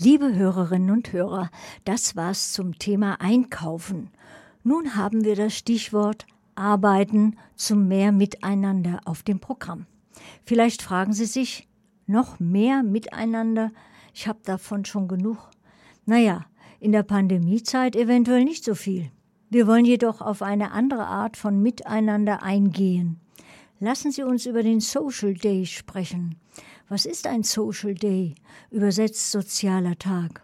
Liebe Hörerinnen und Hörer, das war's zum Thema Einkaufen. Nun haben wir das Stichwort Arbeiten zum mehr Miteinander auf dem Programm. Vielleicht fragen Sie sich, noch mehr Miteinander? Ich habe davon schon genug. Naja, in der Pandemiezeit eventuell nicht so viel. Wir wollen jedoch auf eine andere Art von Miteinander eingehen. Lassen Sie uns über den Social Day sprechen. Was ist ein Social Day? Übersetzt sozialer Tag.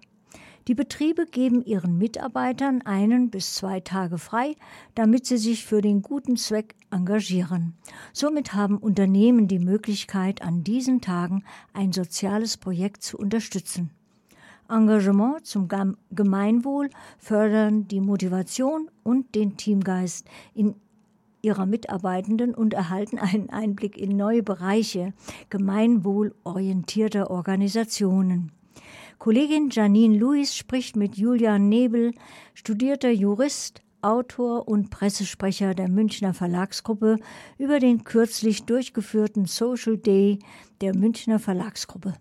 Die Betriebe geben ihren Mitarbeitern einen bis zwei Tage frei, damit sie sich für den guten Zweck engagieren. Somit haben Unternehmen die Möglichkeit, an diesen Tagen ein soziales Projekt zu unterstützen. Engagement zum Gemeinwohl fördern die Motivation und den Teamgeist in ihrer Mitarbeitenden und erhalten einen Einblick in neue Bereiche gemeinwohlorientierter Organisationen. Kollegin Janine Lewis spricht mit Julian Nebel, studierter Jurist, Autor und Pressesprecher der Münchner Verlagsgruppe, über den kürzlich durchgeführten Social Day der Münchner Verlagsgruppe.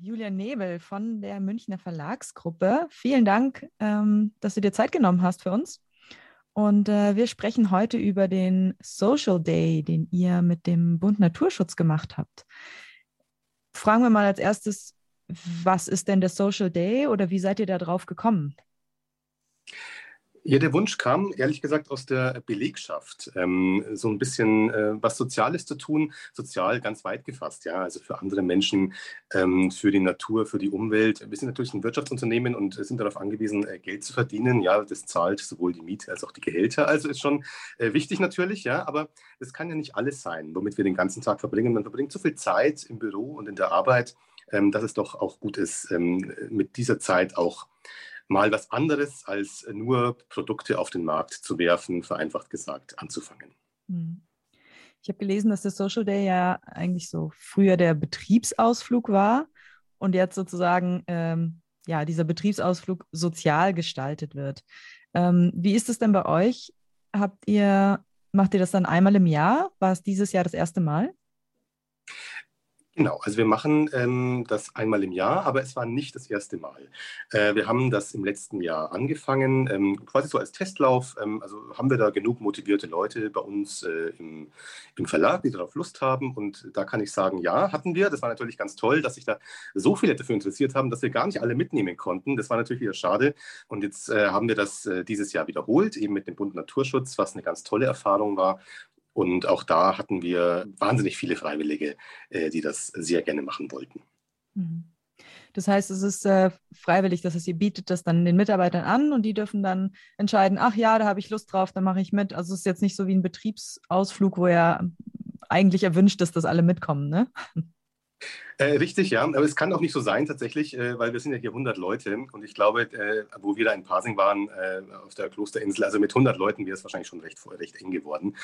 Julian Nebel von der Münchner Verlagsgruppe. Vielen Dank, ähm, dass du dir Zeit genommen hast für uns. Und äh, wir sprechen heute über den Social Day, den ihr mit dem Bund Naturschutz gemacht habt. Fragen wir mal als erstes, was ist denn der Social Day oder wie seid ihr da drauf gekommen? Ja, der Wunsch kam ehrlich gesagt aus der Belegschaft, ähm, so ein bisschen äh, was Soziales zu tun, sozial ganz weit gefasst, ja, also für andere Menschen, ähm, für die Natur, für die Umwelt. Wir sind natürlich ein Wirtschaftsunternehmen und sind darauf angewiesen, äh, Geld zu verdienen. Ja, das zahlt sowohl die Miete als auch die Gehälter. Also ist schon äh, wichtig natürlich, ja, aber das kann ja nicht alles sein, womit wir den ganzen Tag verbringen. Man verbringt so viel Zeit im Büro und in der Arbeit, ähm, dass es doch auch gut ist, ähm, mit dieser Zeit auch mal was anderes als nur Produkte auf den Markt zu werfen, vereinfacht gesagt, anzufangen. Hm. Ich habe gelesen, dass der Social Day ja eigentlich so früher der Betriebsausflug war und jetzt sozusagen ähm, ja dieser Betriebsausflug sozial gestaltet wird. Ähm, wie ist es denn bei euch? Habt ihr macht ihr das dann einmal im Jahr? War es dieses Jahr das erste Mal? Genau, also wir machen ähm, das einmal im Jahr, aber es war nicht das erste Mal. Äh, wir haben das im letzten Jahr angefangen, ähm, quasi so als Testlauf. Ähm, also haben wir da genug motivierte Leute bei uns äh, im, im, Verlag, die darauf Lust haben. Und da kann ich sagen, ja, hatten wir. Das war natürlich ganz toll, dass sich da so viele dafür interessiert haben, dass wir gar nicht alle mitnehmen konnten. Das war natürlich wieder schade. Und jetzt äh, haben wir das äh, dieses Jahr wiederholt, eben mit dem Bund Naturschutz, was eine ganz tolle Erfahrung war. Und auch da hatten wir wahnsinnig viele Freiwillige, äh, die das sehr gerne machen wollten. Mhm. Das heißt, es ist äh, freiwillig, das heißt, ihr bietet das dann den Mitarbeitern an und die dürfen dann entscheiden, ach ja, da habe ich Lust drauf, dann mache ich mit. Also es ist jetzt nicht so wie ein Betriebsausflug, wo ja eigentlich erwünscht ist, dass alle mitkommen, ne? Äh, richtig, ja. Aber es kann auch nicht so sein tatsächlich, äh, weil wir sind ja hier 100 Leute und ich glaube, äh, wo wir da in Pasing waren, äh, auf der Klosterinsel, also mit 100 Leuten wäre es wahrscheinlich schon recht, recht eng geworden.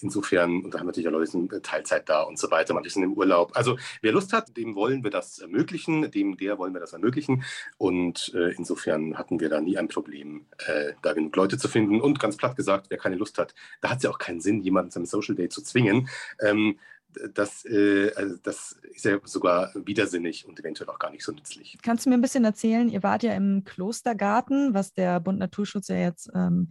Insofern, und da haben natürlich auch Leute in Teilzeit da und so weiter, manche sind im Urlaub. Also wer Lust hat, dem wollen wir das ermöglichen, dem, der wollen wir das ermöglichen. Und äh, insofern hatten wir da nie ein Problem, äh, da genug Leute zu finden. Und ganz platt gesagt, wer keine Lust hat, da hat es ja auch keinen Sinn, jemanden zum Social Day zu zwingen. Ähm, das, äh, also das ist ja sogar widersinnig und eventuell auch gar nicht so nützlich. Kannst du mir ein bisschen erzählen, ihr wart ja im Klostergarten, was der Bund Naturschutz ja jetzt ähm,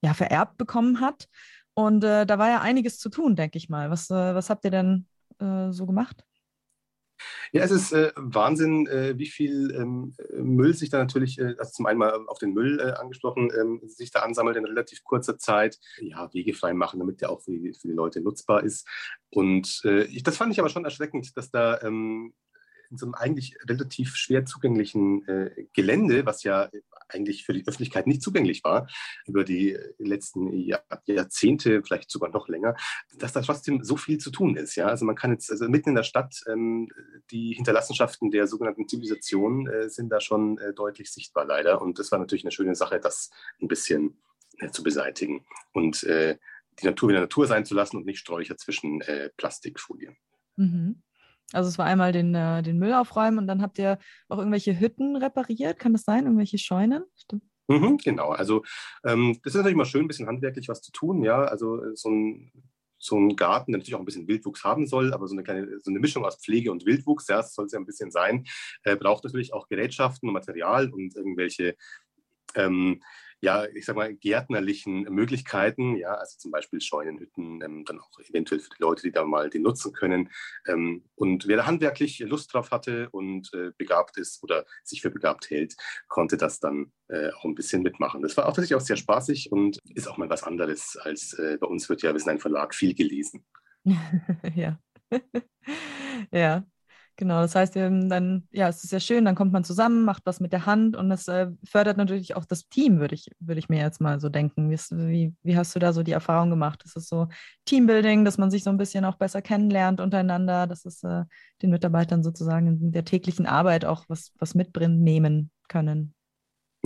ja, vererbt bekommen hat. Und äh, da war ja einiges zu tun, denke ich mal. Was, äh, was habt ihr denn äh, so gemacht? Ja, es ist äh, Wahnsinn, äh, wie viel ähm, Müll sich da natürlich, äh, also zum einen mal auf den Müll äh, angesprochen, ähm, sich da ansammelt in relativ kurzer Zeit. Ja, wegefrei machen, damit der auch für die, für die Leute nutzbar ist. Und äh, ich, das fand ich aber schon erschreckend, dass da ähm, in so einem eigentlich relativ schwer zugänglichen äh, Gelände, was ja eigentlich für die Öffentlichkeit nicht zugänglich war, über die letzten Jahr, Jahrzehnte, vielleicht sogar noch länger, dass da trotzdem so viel zu tun ist. Ja? Also man kann jetzt, also mitten in der Stadt, ähm, die Hinterlassenschaften der sogenannten Zivilisation äh, sind da schon äh, deutlich sichtbar leider. Und das war natürlich eine schöne Sache, das ein bisschen äh, zu beseitigen und äh, die Natur wieder Natur sein zu lassen und nicht Sträucher zwischen äh, Plastikfolien. Mhm. Also es war einmal den, äh, den Müll aufräumen und dann habt ihr auch irgendwelche Hütten repariert, kann das sein? Irgendwelche Scheunen? Stimmt. Mhm, genau, also ähm, das ist natürlich immer schön, ein bisschen handwerklich was zu tun, ja. Also äh, so ein so ein Garten, der natürlich auch ein bisschen Wildwuchs haben soll, aber so eine kleine, so eine Mischung aus Pflege und Wildwuchs, ja, das soll es ja ein bisschen sein, äh, braucht natürlich auch Gerätschaften und Material und irgendwelche ähm, ja, ich sag mal, gärtnerlichen Möglichkeiten, ja, also zum Beispiel Scheunenhütten, ähm, dann auch eventuell für die Leute, die da mal die nutzen können. Ähm, und wer da handwerklich Lust drauf hatte und äh, begabt ist oder sich für begabt hält, konnte das dann äh, auch ein bisschen mitmachen. Das war auch tatsächlich auch sehr spaßig und ist auch mal was anderes als äh, bei uns wird ja, wir sind ein Verlag, viel gelesen. ja. ja. Genau, das heißt, dann, ja, es ist sehr schön, dann kommt man zusammen, macht was mit der Hand und das äh, fördert natürlich auch das Team, würde ich, würd ich mir jetzt mal so denken. Wie, wie, hast du da so die Erfahrung gemacht? Ist es so Teambuilding, dass man sich so ein bisschen auch besser kennenlernt untereinander, dass es äh, den Mitarbeitern sozusagen in der täglichen Arbeit auch was, was mitnehmen können?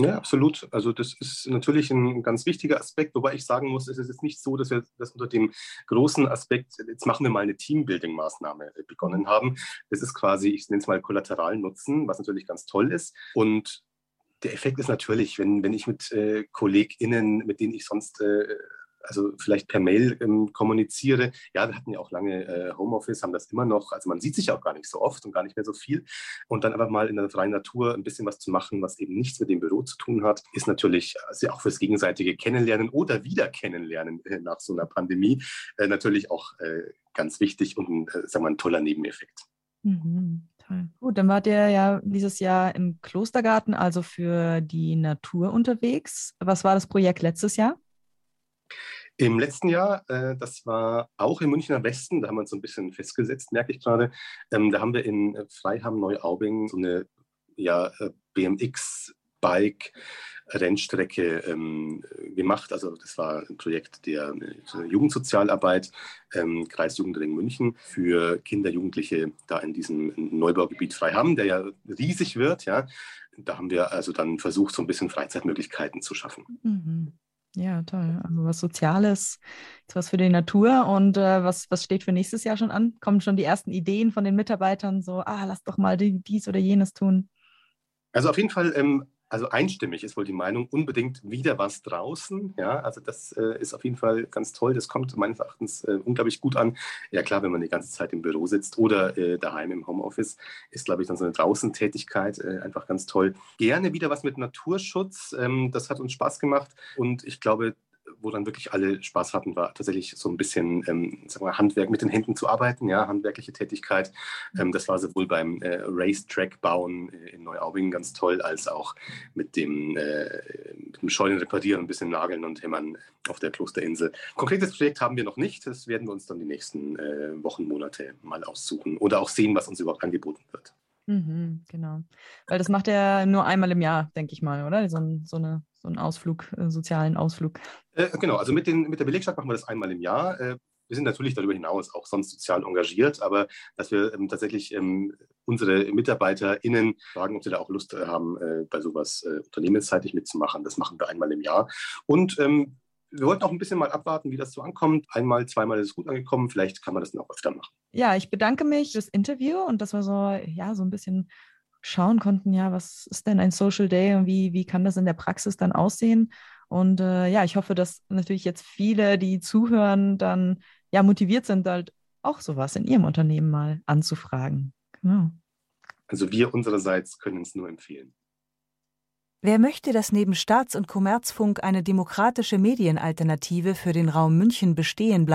Ja, absolut. Also das ist natürlich ein ganz wichtiger Aspekt, wobei ich sagen muss, es ist jetzt nicht so, dass wir das unter dem großen Aspekt, jetzt machen wir mal eine Teambuilding-Maßnahme äh, begonnen haben. Das ist quasi, ich nenne es mal Kollateralnutzen, was natürlich ganz toll ist. Und der Effekt ist natürlich, wenn, wenn ich mit äh, KollegInnen, mit denen ich sonst äh, also vielleicht per Mail ähm, kommuniziere. Ja, wir hatten ja auch lange äh, Homeoffice, haben das immer noch. Also man sieht sich auch gar nicht so oft und gar nicht mehr so viel. Und dann einfach mal in der freien Natur ein bisschen was zu machen, was eben nichts mit dem Büro zu tun hat, ist natürlich also auch fürs gegenseitige Kennenlernen oder Wiederkennenlernen äh, nach so einer Pandemie äh, natürlich auch äh, ganz wichtig und äh, sagen wir, ein toller Nebeneffekt. Mhm. Gut, dann wart ihr ja dieses Jahr im Klostergarten, also für die Natur unterwegs. Was war das Projekt letztes Jahr? Im letzten Jahr, äh, das war auch im Münchner Westen, da haben wir uns so ein bisschen festgesetzt, merke ich gerade. Ähm, da haben wir in Freiham Neuaubing so eine ja, äh, BMX-Bike Rennstrecke ähm, gemacht. Also das war ein Projekt der Jugendsozialarbeit, ähm, Kreisjugendring München für Kinder, Jugendliche da in diesem Neubaugebiet Freiham, der ja riesig wird. Ja, da haben wir also dann versucht, so ein bisschen Freizeitmöglichkeiten zu schaffen. Mhm. Ja, toll. Also was Soziales, was für die Natur und äh, was, was steht für nächstes Jahr schon an? Kommen schon die ersten Ideen von den Mitarbeitern, so, ah, lass doch mal dies oder jenes tun? Also auf jeden Fall ähm, also einstimmig ist wohl die Meinung, unbedingt wieder was draußen. Ja, also das äh, ist auf jeden Fall ganz toll. Das kommt meines Erachtens äh, unglaublich gut an. Ja klar, wenn man die ganze Zeit im Büro sitzt oder äh, daheim im Homeoffice, ist, glaube ich, dann so eine Draußentätigkeit äh, einfach ganz toll. Gerne wieder was mit Naturschutz. Ähm, das hat uns Spaß gemacht und ich glaube, wo dann wirklich alle Spaß hatten, war tatsächlich so ein bisschen ähm, sagen wir, Handwerk mit den Händen zu arbeiten, ja, handwerkliche Tätigkeit. Ähm, das war sowohl beim äh, Racetrack-Bauen äh, in Neuaubing ganz toll, als auch mit dem, äh, mit dem Scheunen reparieren, ein bisschen nageln und hämmern auf der Klosterinsel. Konkretes Projekt haben wir noch nicht. Das werden wir uns dann die nächsten äh, Wochen, Monate mal aussuchen oder auch sehen, was uns überhaupt angeboten wird. Mhm, genau. Weil das macht er nur einmal im Jahr, denke ich mal, oder? So, so, eine, so einen Ausflug, äh, sozialen Ausflug. Äh, genau, also mit, den, mit der Belegschaft machen wir das einmal im Jahr. Äh, wir sind natürlich darüber hinaus auch sonst sozial engagiert, aber dass wir ähm, tatsächlich ähm, unsere MitarbeiterInnen fragen, ob sie da auch Lust äh, haben, äh, bei sowas unternehmensseitig mitzumachen. Das machen wir einmal im Jahr. Und ähm, wir wollten auch ein bisschen mal abwarten, wie das so ankommt. Einmal, zweimal ist es gut angekommen. Vielleicht kann man das noch öfter machen. Ja, ich bedanke mich für das Interview und dass wir so, ja, so ein bisschen schauen konnten, ja, was ist denn ein Social Day und wie, wie kann das in der Praxis dann aussehen? Und äh, ja, ich hoffe, dass natürlich jetzt viele, die zuhören, dann ja motiviert sind, halt auch sowas in ihrem Unternehmen mal anzufragen. Genau. Also wir unsererseits können es nur empfehlen. Wer möchte, dass neben Staats- und Kommerzfunk eine demokratische Medienalternative für den Raum München bestehen bleibt,